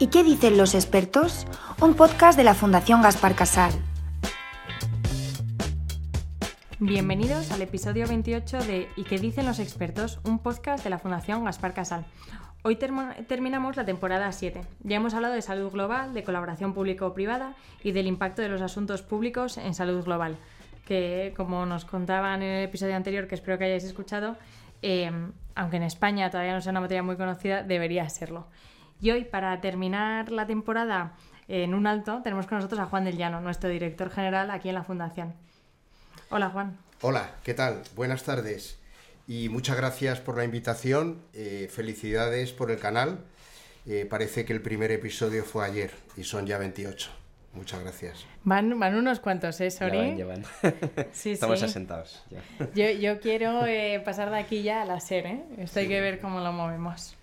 ¿Y qué dicen los expertos? Un podcast de la Fundación Gaspar Casal. Bienvenidos al episodio 28 de ¿Y qué dicen los expertos? Un podcast de la Fundación Gaspar Casal. Hoy terminamos la temporada 7. Ya hemos hablado de salud global, de colaboración público-privada y del impacto de los asuntos públicos en salud global, que como nos contaban en el episodio anterior, que espero que hayáis escuchado, eh, aunque en España todavía no sea una materia muy conocida, debería serlo. Y hoy, para terminar la temporada en un alto, tenemos con nosotros a Juan del Llano, nuestro director general aquí en la Fundación. Hola, Juan. Hola, ¿qué tal? Buenas tardes. Y muchas gracias por la invitación. Eh, felicidades por el canal. Eh, parece que el primer episodio fue ayer y son ya 28. Muchas gracias. Van, van unos cuantos, ¿eh, Sori? Ya van, Estamos asentados. Yo, yo, quiero eh, pasar de aquí ya a la SER, ¿eh? Esto hay que ver cómo lo movemos.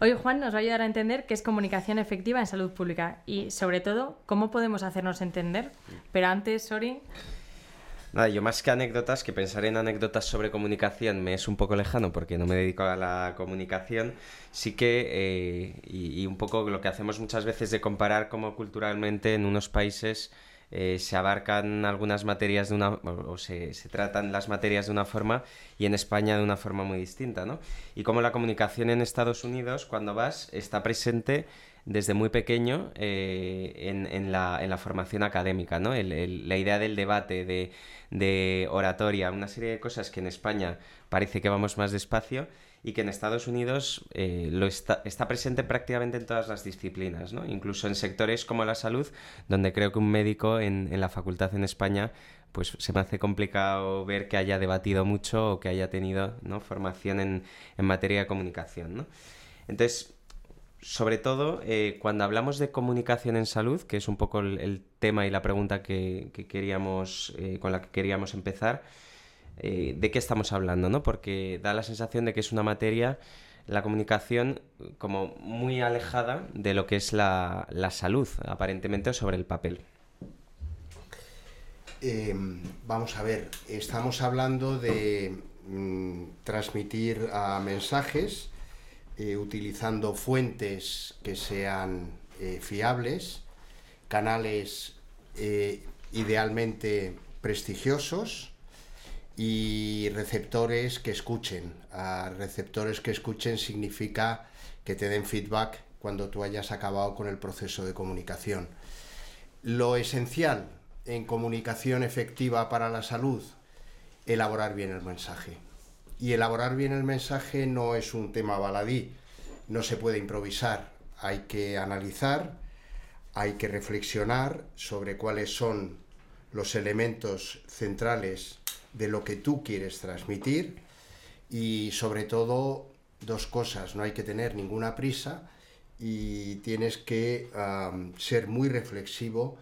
Hoy Juan nos va a ayudar a entender qué es comunicación efectiva en salud pública y, sobre todo, cómo podemos hacernos entender. Pero antes, Sori... Nada, yo más que anécdotas, que pensar en anécdotas sobre comunicación me es un poco lejano porque no me dedico a la comunicación, sí que, eh, y, un poco lo que hacemos muchas veces de comparar cómo culturalmente en unos países eh, se abarcan algunas materias de una, o, se, se, tratan las materias de una forma y en España de una forma muy distinta, ¿no? Y cómo la comunicación en Estados Unidos, cuando vas, está presente desde muy pequeño eh, en, la, formación académica, ¿no? la idea del debate, de, oratoria, una serie de cosas que en España parece que vamos más despacio y que en Estados Unidos eh, lo está, presente prácticamente en todas las disciplinas, ¿no? incluso en sectores como la salud, donde creo que un médico en, la facultad en España pues se me hace complicado ver que haya debatido mucho o que haya tenido ¿no? formación en, en materia de comunicación. ¿no? Entonces, sobre todo, eh, cuando hablamos de comunicación en salud, que es un poco el, tema y la pregunta que, queríamos, eh, con la que queríamos empezar, eh, ¿de qué estamos hablando? ¿no? Porque da la sensación de que es una materia, la comunicación, como muy alejada de lo que es la, salud, aparentemente, sobre el papel. Em, vamos a ver, estamos hablando de mm, transmitir mensajes eh, utilizando fuentes que sean eh, fiables, canales idealmente prestigiosos y receptores que escuchen. A receptores que escuchen significa que te den feedback cuando tú hayas acabado con el proceso de comunicación. Lo esencial en comunicación efectiva para la salud, elaborar bien el mensaje y elaborar bien el mensaje no es un tema baladí, no se puede improvisar, hay que analizar, hay que reflexionar sobre cuáles son los elementos centrales de lo que tú quieres transmitir y sobre todo dos cosas, no hay que tener ninguna prisa y tienes que ser muy reflexivo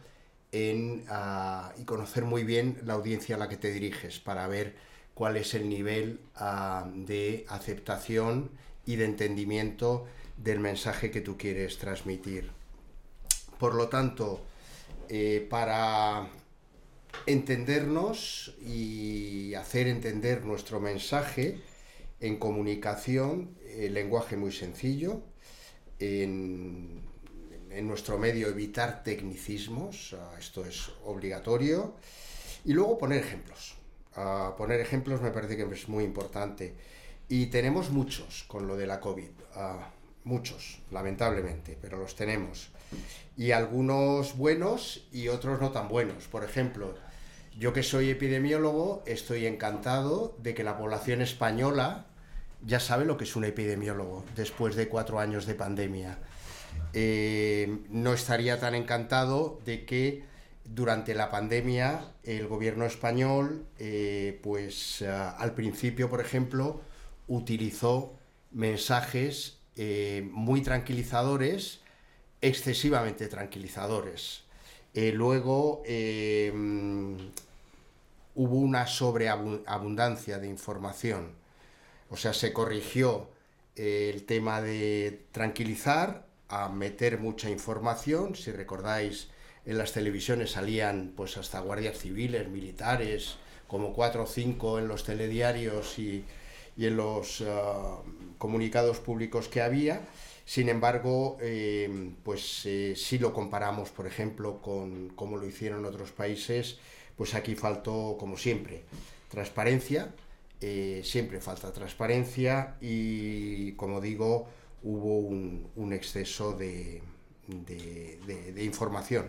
en, ah, y conocer muy bien la audiencia a la que te diriges para ver cuál es el nivel ah, de aceptación y de entendimiento del mensaje que tú quieres transmitir. Por lo tanto, eh, para entendernos y hacer entender nuestro mensaje en comunicación, el lenguaje muy sencillo, en, en nuestro medio evitar tecnicismos, esto es obligatorio, y luego poner ejemplos poner ejemplos me parece que es muy importante. Y tenemos muchos con lo de la COVID, muchos, lamentablemente, pero los tenemos. Y algunos buenos y otros no tan buenos. Por ejemplo, yo que soy epidemiólogo, estoy encantado de que la población española ya sabe lo que es un epidemiólogo después de cuatro años de pandemia. Eh, no estaría tan encantado de que durante la pandemia el gobierno español, eh, pues eh, al principio, por ejemplo, utilizó mensajes muy tranquilizadores, excesivamente tranquilizadores. luego hubo una sobreabundancia de información, o sea, se corrigió el tema de tranquilizar a meter mucha información, si recordáis, en las televisiones salían pues hasta guardias civiles, militares, como cuatro o cinco en los telediarios y, en los ah, comunicados públicos que había. Sin embargo, eh, pues eh, si lo comparamos, por ejemplo, con cómo lo hicieron otros países, pues aquí faltó, como siempre, transparencia, eh, siempre falta transparencia y, como digo, hubo un, exceso de, información.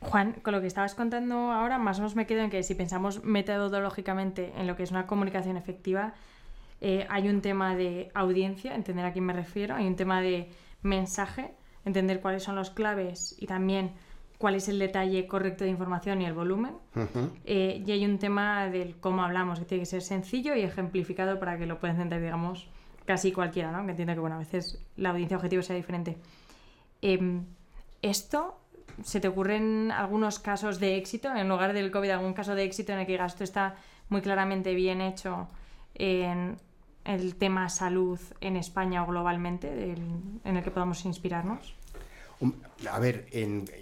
Juan, con lo que estabas contando ahora, más o menos me quedo en que si pensamos metodológicamente en lo que es una comunicación efectiva, eh, hay un tema de audiencia, entender a quién me refiero, hay un tema de mensaje, entender cuáles son los claves y también cuál es el detalle correcto de información y el volumen. Eh, y hay un tema del cómo hablamos, que tiene que ser sencillo y ejemplificado para que lo pueda entender, digamos, casi cualquiera, ¿no? Que entienda que, bueno, a veces la audiencia objetivo sea diferente. Em, esto, ¿se te ocurren algunos casos de éxito? En lugar del COVID, algún caso de éxito en el que esto está muy claramente bien hecho en el tema salud en España o globalmente, en el que podamos inspirarnos? A ver,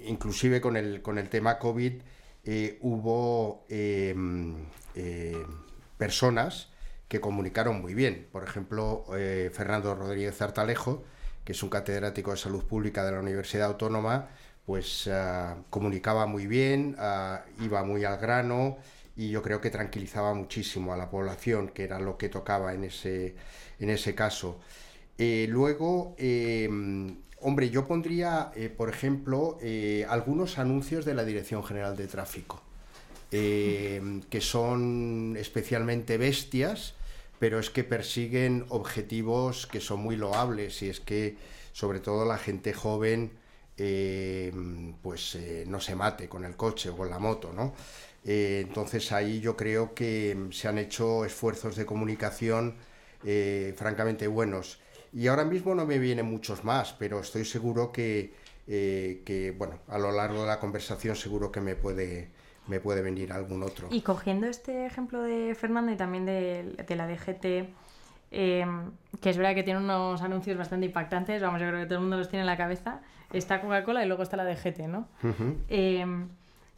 inclusive con el, con el tema COVID eh, hubo em, eh, personas que comunicaron muy bien. Por ejemplo, eh, Fernando Rodríguez Artalejo, que es un catedrático de salud pública de la Universidad Autónoma, pues ah, comunicaba muy bien, ah, iba muy al grano y yo creo que tranquilizaba muchísimo a la población, que era lo que tocaba en ese, en ese caso. luego, em, Hombre, yo pondría, eh, por ejemplo, eh, algunos anuncios de la Dirección General de Tráfico, eh, que son especialmente bestias, pero es que persiguen objetivos que son muy loables y es que, sobre todo, la gente joven, pues no se mate con el coche o con la moto, ¿no? entonces ahí yo creo que se han hecho esfuerzos de comunicación francamente buenos. Y ahora mismo no me vienen muchos más, pero estoy seguro que, eh, bueno, a lo largo de la conversación seguro que me puede, me puede venir algún otro. Y cogiendo este ejemplo de Fernando y también de, la DGT, eh, que es verdad que tiene unos anuncios bastante impactantes, vamos, yo creo que todo el mundo los tiene en la cabeza, está Coca-Cola y luego está la DGT, ¿no? Eh,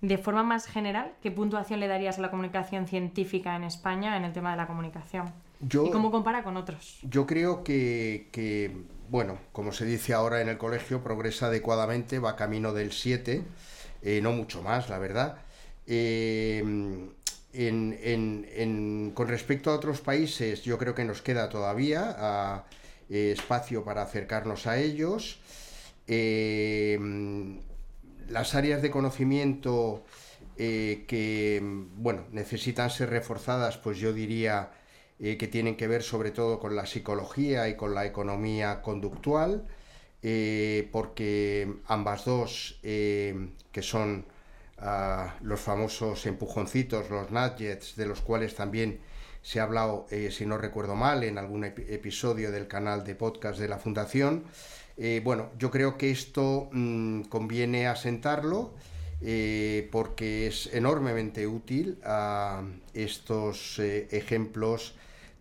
de forma más general, ¿qué puntuación le darías a la comunicación científica en España en el tema de la comunicación? ¿Y cómo compara con otros? Yo creo que, bueno, como se dice ahora en el colegio, progresa adecuadamente, va camino del 7, eh, no mucho más, la verdad. Eh, con respecto a otros países, yo creo que nos queda todavía eh, espacio para acercarnos a ellos. las áreas de conocimiento que, bueno, necesitan ser reforzadas, pues yo diría eh, que tienen que ver sobre todo con la psicología y con la economía conductual, eh, porque ambas dos, eh, que son ah, los famosos empujoncitos, los nudgets, de los cuales también se ha hablado, si no recuerdo mal, en algún episodio del canal de podcast de la Fundación, bueno, yo creo que esto mm, conviene asentarlo. porque es enormemente útil a estos ejemplos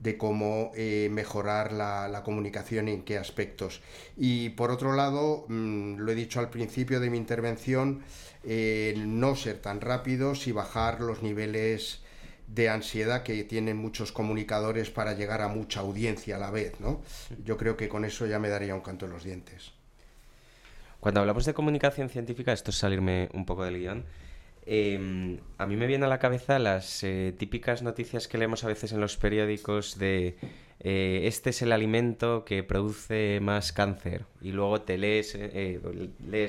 de cómo eh, mejorar la, comunicación en qué aspectos. Y por otro lado, mm, lo he dicho al principio de mi intervención, eh, no ser tan rápidos y bajar los niveles de ansiedad que tienen muchos comunicadores para llegar a mucha audiencia a la vez, ¿no? Yo creo que con eso ya me daría un canto en los dientes. Cuando hablamos de comunicación científica, esto es salirme un poco del guion, Em, a mí me vienen a la cabeza las eh, típicas noticias que leemos a veces en los periódicos de eh, este es el alimento que produce más cáncer y luego te lees, eh,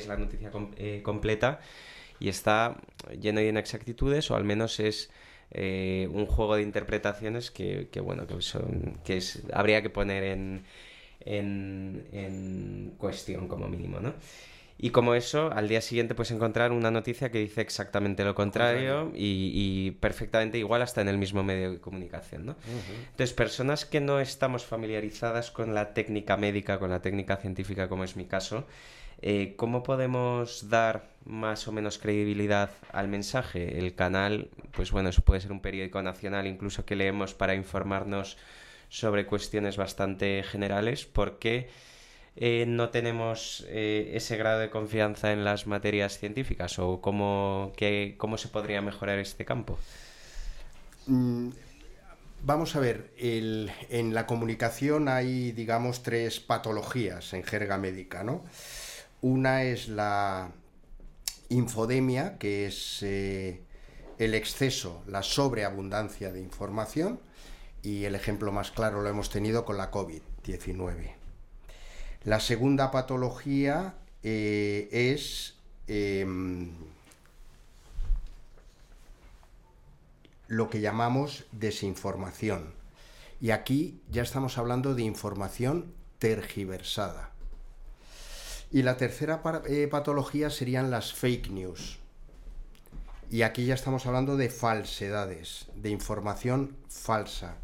la noticia completa y está lleno de inexactitudes o al menos es un juego de interpretaciones que, bueno que son que habría que poner en, en cuestión como mínimo, ¿no? Y como eso, al día siguiente puedes encontrar una noticia que dice exactamente lo contrario, Y, perfectamente igual hasta en el mismo medio de comunicación, ¿no? Entonces, personas que no estamos familiarizadas con la técnica médica, con la técnica científica, como es mi caso, eh, ¿cómo podemos dar más o menos credibilidad al mensaje? El canal, pues bueno, eso puede ser un periódico nacional incluso que leemos para informarnos sobre cuestiones bastante generales, porque eh, no tenemos eh, ese grado de confianza en las materias científicas o cómo, cómo se podría mejorar este campo? Mm, Vamos a ver, en la comunicación hay, digamos, tres patologías en jerga médica, ¿no? Una es la infodemia, que es eh, el exceso, la sobreabundancia de información, y el ejemplo más claro lo hemos tenido con la COVID-19. La segunda patología eh, es em, lo que llamamos desinformación. Y aquí ya estamos hablando de información tergiversada. Y la tercera eh, patología serían las fake news. Y aquí ya estamos hablando de falsedades, de información falsa.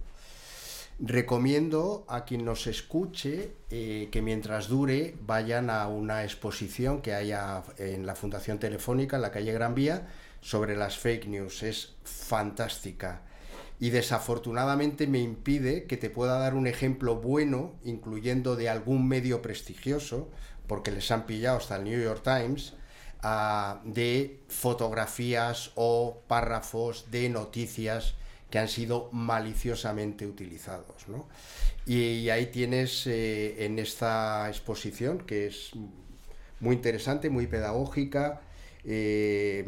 Recomiendo a quien nos escuche eh, que mientras dure vayan a una exposición que haya en la Fundación Telefónica, en la calle Gran Vía, sobre las fake news. Es fantástica. Y desafortunadamente me impide que te pueda dar un ejemplo bueno, incluyendo de algún medio prestigioso, porque les han pillado hasta el New York Times, ah, de fotografías o párrafos de noticias que han sido maliciosamente utilizados. Y, ahí tienes eh, en esta exposición, que es muy interesante, muy pedagógica, eh,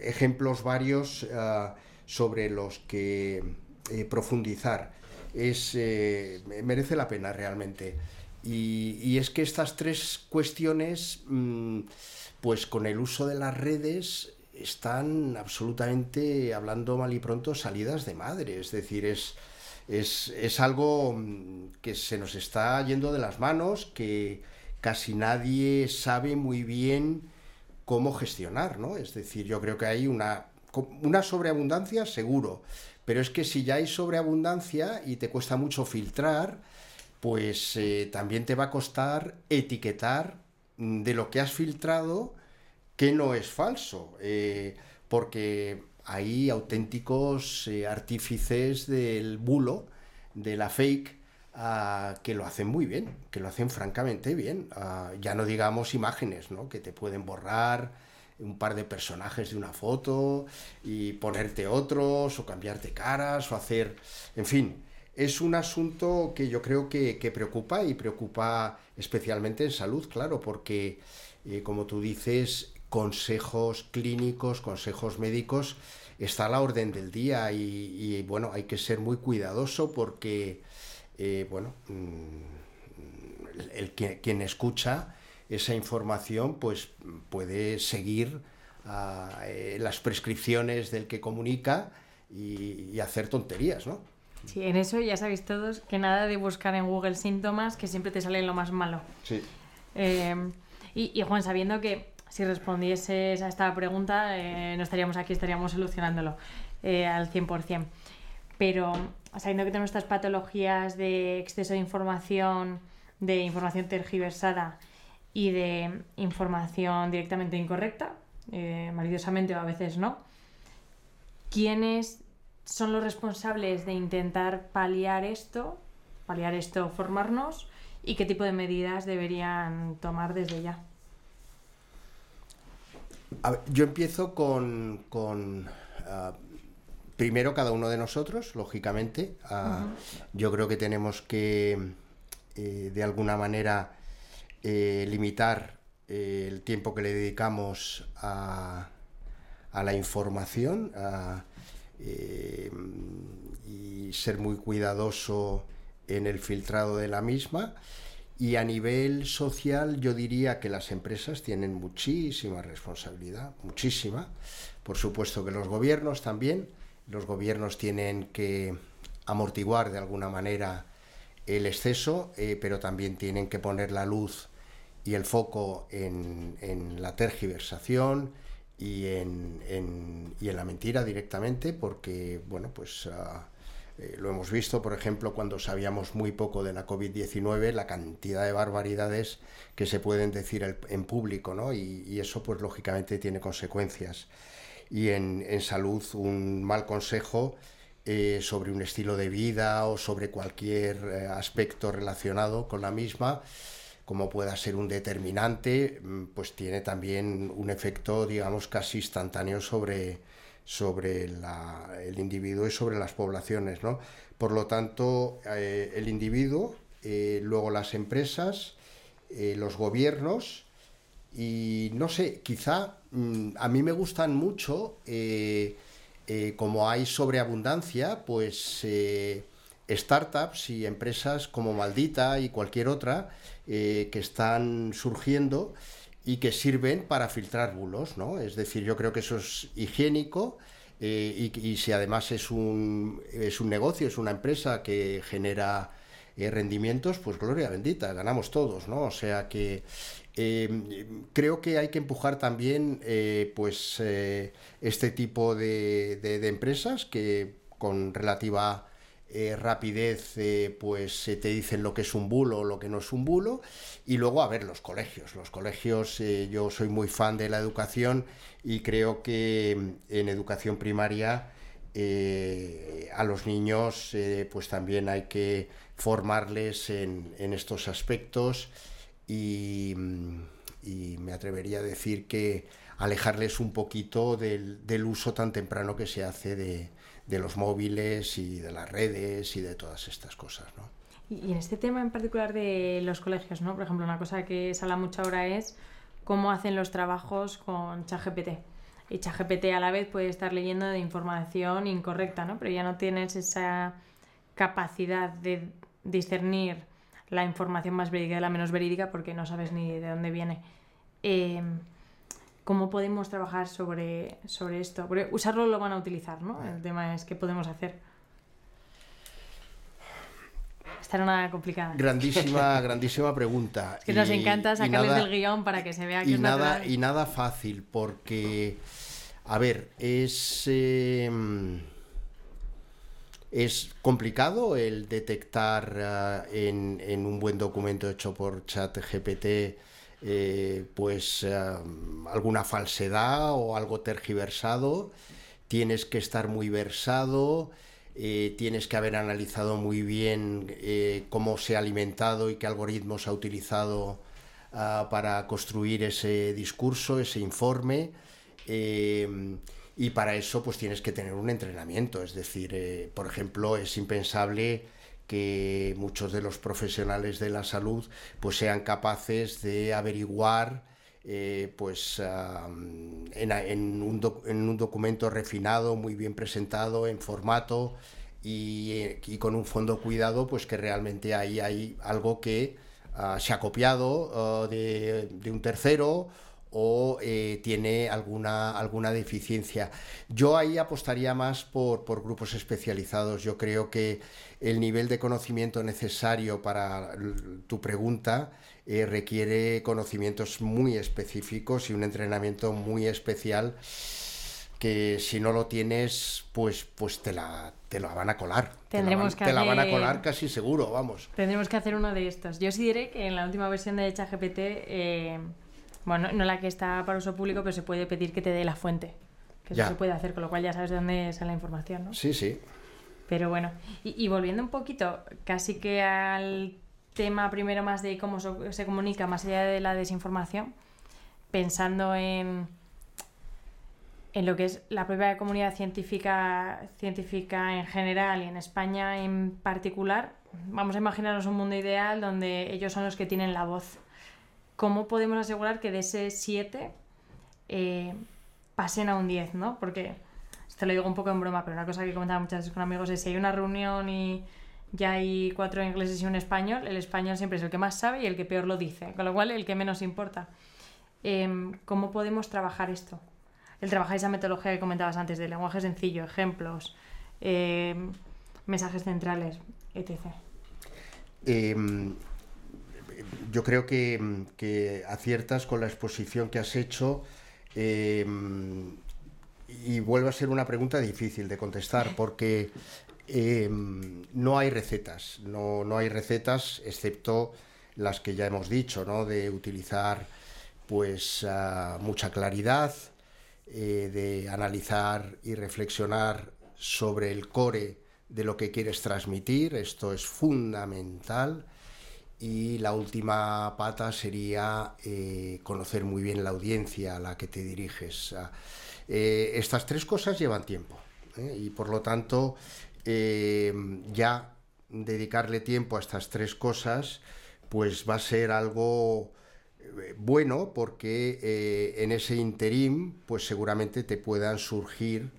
ejemplos varios ah, sobre los que eh, profundizar. Es, eh, merece la pena realmente. Y, es que estas tres cuestiones, mm, pues con el uso de las redes, están absolutamente, hablando mal y pronto, salidas de madre. Es decir, es, es, es algo mm, que se nos está yendo de las manos, que casi nadie sabe muy bien cómo gestionar, ¿no? Es decir, yo creo que hay una, una sobreabundancia seguro, pero es que si ya hay sobreabundancia y te cuesta mucho filtrar, pues eh, también te va a costar etiquetar mm, de lo que has filtrado que no es falso, eh, porque hay auténticos eh, artífices del bulo, de la fake, que lo hacen muy bien, que lo hacen francamente bien. ya no digamos imágenes, ¿no? que te pueden borrar un par de personajes de una foto y ponerte otros o cambiarte caras o hacer, en fin, es un asunto que yo creo que, preocupa y preocupa especialmente en salud, claro, porque eh, como tú dices, consejos clínicos, consejos médicos, está a la orden del día y, y bueno, hay que ser muy cuidadoso porque eh, bueno, mm, el, quien escucha esa información pues puede seguir ah, eh, las prescripciones del que comunica y, hacer tonterías, ¿no? Sí, en eso ya sabéis todos que nada de buscar en Google síntomas, que siempre te sale lo más malo. Sí. Eh, y, Juan, sabiendo que si respondieses a esta pregunta, no estaríamos aquí, estaríamos solucionándolo al 100%. Pero sabiendo que tenemos estas patologías de exceso de información, de información tergiversada y de información directamente incorrecta, eh, maliciosamente o a veces no, ¿quiénes son los responsables de intentar paliar esto, paliar esto, formarnos y qué tipo de medidas deberían tomar desde ya? Yo empiezo con, ah, primero cada uno de nosotros, lógicamente. Ah, yo creo que tenemos que, eh, de alguna manera, eh, limitar eh, el tiempo que le dedicamos a, la información y ser muy cuidadoso en el filtrado de la misma. Y a nivel social yo diría que las empresas tienen muchísima responsabilidad, muchísima. Por supuesto que los gobiernos también los gobiernos tienen que amortiguar de alguna manera el exceso, eh, pero también tienen que poner la luz y el foco en, la tergiversación y en, y en, la mentira directamente, porque, bueno, pues ah, eh, lo hemos visto, por ejemplo, cuando sabíamos muy poco de la COVID-19, la cantidad de barbaridades que se pueden decir en público, ¿no? Y, y eso, pues, lógicamente tiene consecuencias y en, salud un mal consejo eh, sobre un estilo de vida o sobre cualquier eh, aspecto relacionado con la misma, como pueda ser un determinante, mm, pues tiene también un efecto, digamos, casi instantáneo sobre, sobre el individuo y sobre las poblaciones. ¿no? Por lo tanto, eh, el individuo, eh, luego las empresas, eh, los gobiernos y no sé, quizá mm, a mí me gustan mucho, como hay sobreabundancia, pues startups y empresas como Maldita y cualquier otra que están surgiendo y que sirven para filtrar bulos, ¿no? Es decir, yo creo que eso es higiénico eh, y, si además es un, es un negocio, es una empresa que genera eh, rendimientos, pues gloria bendita, ganamos todos, ¿no? O sea que eh, creo que hay que empujar también pues este tipo de, de empresas que con relativa eh, rapidez eh, pues se te dicen lo que es un bulo o lo que no es un bulo. Y luego a ver los colegios. Los colegios eh, yo soy muy fan de la educación y creo que en educación primaria a los niños pues también hay que formarles en, estos aspectos. Y, me atrevería a decir que alejarles un poquito del uso tan temprano que se hace de, de los móviles y de las redes y de todas estas cosas, ¿no? Y en este tema en particular de los colegios, ¿no? Por ejemplo, una cosa que se habla mucho ahora es cómo hacen los trabajos con ChatGPT. Y ChatGPT a la vez puede estar leyendo de información incorrecta, ¿no? Pero ya no tienes esa capacidad de discernir la información más verídica de la menos verídica porque no sabes ni de dónde viene. Eh, cómo podemos trabajar sobre, sobre esto. Porque usarlo lo van a utilizar, ¿no? El tema es qué podemos hacer. Esta era una complicada. Grandísima, grandísima pregunta. que nos encanta sacarles del guion para que se vea que y es nada Y nada fácil, porque, a ver, es... Em, es complicado el detectar eh, en, en, un buen documento hecho por ChatGPT eh, pues eh, alguna falsedad o algo tergiversado, tienes que estar muy versado, eh, tienes que haber analizado muy bien cómo se ha alimentado y qué algoritmos ha utilizado ah, para construir ese discurso, ese informe. y para eso pues tienes que tener un entrenamiento, es decir, por ejemplo, es impensable que muchos de los profesionales de la salud pues sean capaces de averiguar eh, pues en, un documento refinado, muy bien presentado, en formato y, con un fondo cuidado, pues que realmente ahí hay algo que ah, se ha copiado ah, de, un tercero o eh, tiene alguna, alguna deficiencia. Yo ahí apostaría más por, por, grupos especializados. Yo creo que el nivel de conocimiento necesario para tu pregunta eh, requiere conocimientos muy específicos y un entrenamiento muy especial que si no lo tienes, pues, pues te la, te la van a colar. Tendremos te la, van, que te la van a colar casi seguro, vamos. Tendremos que hacer uno de estos. Yo sí diré que en la última versión de ChatGPT eh, bueno, no la que está para uso público, pero se puede pedir que te dé la fuente. Que eso se puede hacer, con lo cual ya sabes de dónde sale la información, ¿no? Sí, sí. Pero bueno, y, volviendo un poquito, casi que al tema primero más de cómo se comunica más allá de la desinformación, pensando en, en lo que es la propia comunidad científica, científica en general y en España en particular, vamos a imaginarnos un mundo ideal donde ellos son los que tienen la voz ¿cómo podemos asegurar que de ese 7 eh, pasen a un 10, ¿no? Porque, esto lo digo un poco en broma, pero una cosa que comentaba muchas veces con amigos es si hay una reunión y ya hay cuatro ingleses y un español, el español siempre es el que más sabe y el que peor lo dice, con lo cual el que menos importa. Em, ¿Cómo podemos trabajar esto? El trabajar esa metodología que comentabas antes, de lenguaje sencillo, ejemplos, em, mensajes centrales, etc yo creo que, aciertas con la exposición que has hecho em, y vuelve a ser una pregunta difícil de contestar porque em, no hay recetas, no, no, hay recetas excepto las que ya hemos dicho, ¿no? de utilizar pues mucha claridad, eh, de analizar y reflexionar sobre el core de lo que quieres transmitir, esto es fundamental y la última pata sería eh, conocer muy bien la audiencia a la que te diriges. Eh, estas tres cosas llevan tiempo ¿eh? y por lo tanto ya dedicarle tiempo a estas tres cosas pues va a ser algo bueno porque en ese interim pues seguramente te puedan surgir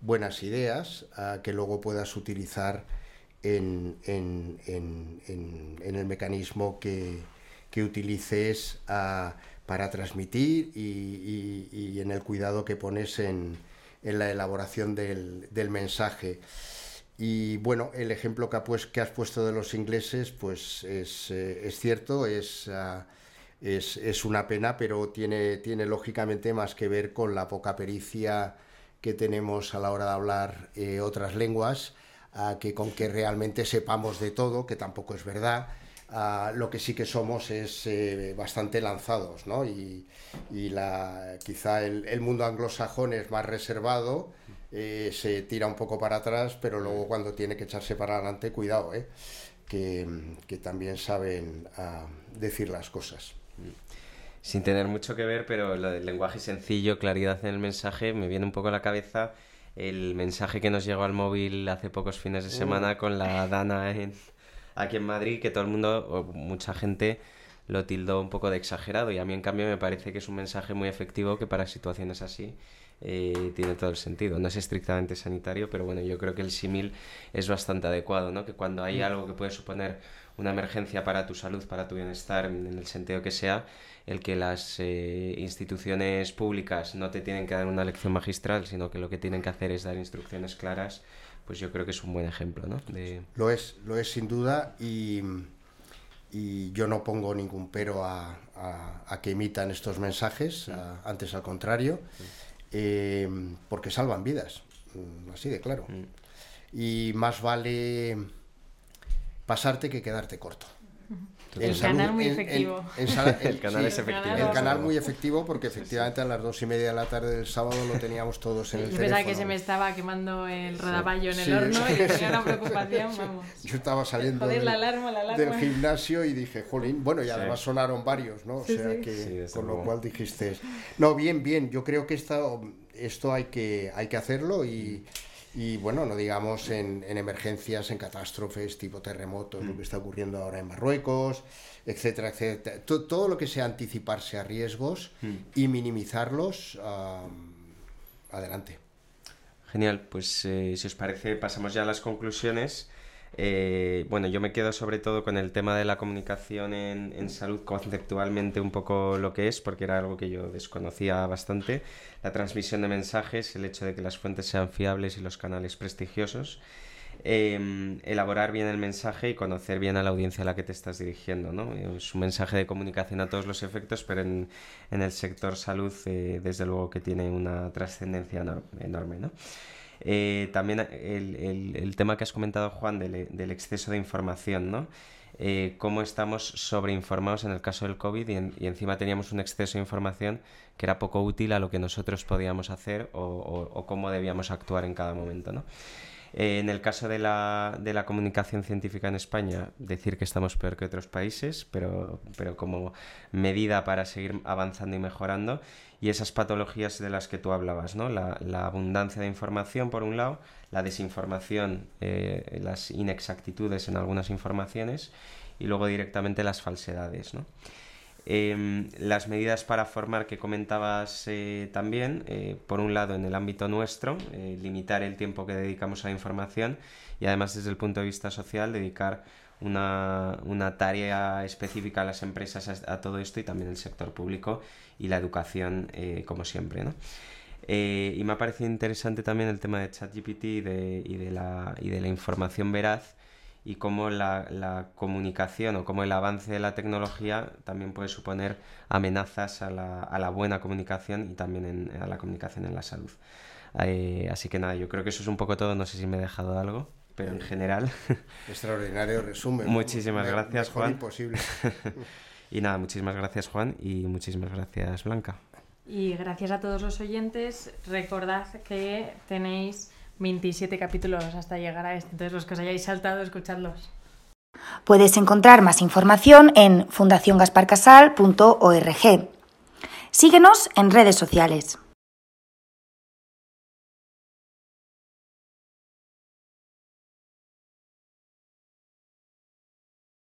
buenas ideas que luego puedas utilizar en, el mecanismo que, utilices ah, para transmitir y, en el cuidado que pones en, la elaboración del, mensaje. Y bueno, el ejemplo que, pues, que, has puesto de los ingleses, pues es, eh, cierto, ah, es, es, una pena, pero tiene, tiene lógicamente más que ver con la poca pericia que tenemos a la hora de hablar eh, otras lenguas que con que realmente sepamos de todo, que tampoco es verdad. lo que sí que somos es eh, bastante lanzados, ¿no? Y, la, quizá el, mundo anglosajón es más reservado, eh, se tira un poco para atrás, pero luego cuando tiene que echarse para adelante, cuidado, ¿eh? que, que también saben ah, decir las cosas. Sin tener mucho que ver, pero lo del lenguaje sencillo, claridad en el mensaje, me viene un poco a la cabeza el mensaje que nos llegó al móvil hace pocos fines de semana con la Dana en, aquí en Madrid, que todo el mundo, o mucha gente, lo tildó un poco de exagerado y a mí en cambio me parece que es un mensaje muy efectivo que para situaciones así eh, tiene todo el sentido. No es estrictamente sanitario, pero bueno, yo creo que el símil es bastante adecuado, ¿no? Que cuando hay mm. algo que puede suponer una emergencia para tu salud, para tu bienestar, en el sentido que sea, el que las eh, instituciones públicas no te tienen que dar una lección magistral, sino que lo que tienen que hacer es dar instrucciones claras, pues yo creo que es un buen ejemplo, ¿no? De... Lo es, lo es sin duda y, y yo no pongo ningún pero a, a, que emitan estos mensajes, antes al contrario, eh, porque salvan vidas, mm, así de claro. Mm. Y más vale pasarte que quedarte corto. El canal muy efectivo. el canal es efectivo. El canal muy efectivo porque efectivamente a las dos y media de la tarde del sábado lo teníamos todos en el Yo pensaba que se me estaba quemando el rodaballo en el horno y tenía una preocupación, vamos. Yo estaba saliendo del, del, gimnasio y dije, jolín, bueno, y además sonaron varios, ¿no? O sea que, con lo cual dijiste, no, bien, bien, yo creo que esto, esto hay, que, hay que hacerlo y y bueno, no digamos en, emergencias, en catástrofes tipo terremotos, lo mm. que está ocurriendo ahora en Marruecos, etcétera, etcétera. Todo, lo que sea anticiparse a riesgos mm. y minimizarlos, adelante. Genial, pues eh, si os parece pasamos ya a las conclusiones. Eh, bueno, yo me quedo sobre todo con el tema de la comunicación en, salud conceptualmente un poco lo que es, porque era algo que yo desconocía bastante. La transmisión de mensajes, el hecho de que las fuentes sean fiables y los canales prestigiosos. Em, elaborar bien el mensaje y conocer bien a la audiencia a la que te estás dirigiendo. ¿no? Es un mensaje de comunicación a todos los efectos, pero en, el sector salud, eh, desde luego que tiene una trascendencia enorme. ¿no? Eh, también el, el, tema que has comentado, Juan, del, del exceso de información, ¿no? Eh, cómo estamos sobreinformados en el caso del COVID y, encima teníamos un exceso de información que era poco útil a lo que nosotros podíamos hacer o cómo debíamos actuar en cada momento, ¿no? Eh, en el caso de la, de la, comunicación científica en España, decir que estamos peor que otros países, pero, pero como medida para seguir avanzando y mejorando. Y esas patologías de las que tú hablabas, ¿no? La, abundancia de información, por un lado, la desinformación, eh, las inexactitudes en algunas informaciones y luego directamente las falsedades, ¿no? Em, las medidas para formar que comentabas eh, también, eh, por un lado en el ámbito nuestro, eh, limitar el tiempo que dedicamos a la información y además desde el punto de vista social dedicar una, tarea específica a las empresas a, todo esto y también el sector público y la educación como siempre. ¿no? y me ha parecido interesante también el tema de ChatGPT de, y de, la, y de la información veraz y cómo la, la, comunicación o cómo el avance de la tecnología también puede suponer amenazas a la, a la buena comunicación y también en, a la comunicación en la salud. Eh, así que nada, yo creo que eso es un poco todo, no sé si me he dejado algo, pero en general... Extraordinario resumen. muchísimas gracias, Juan. Imposible. y nada, muchísimas gracias, Juan, y muchísimas gracias, Blanca. Y gracias a todos los oyentes. Recordad que tenéis 27 capítulos hasta llegar a este. Entonces, los que os hayáis saltado, escuchadlos. Puedes encontrar más información en fundaciongasparcasal.org. Síguenos en redes sociales.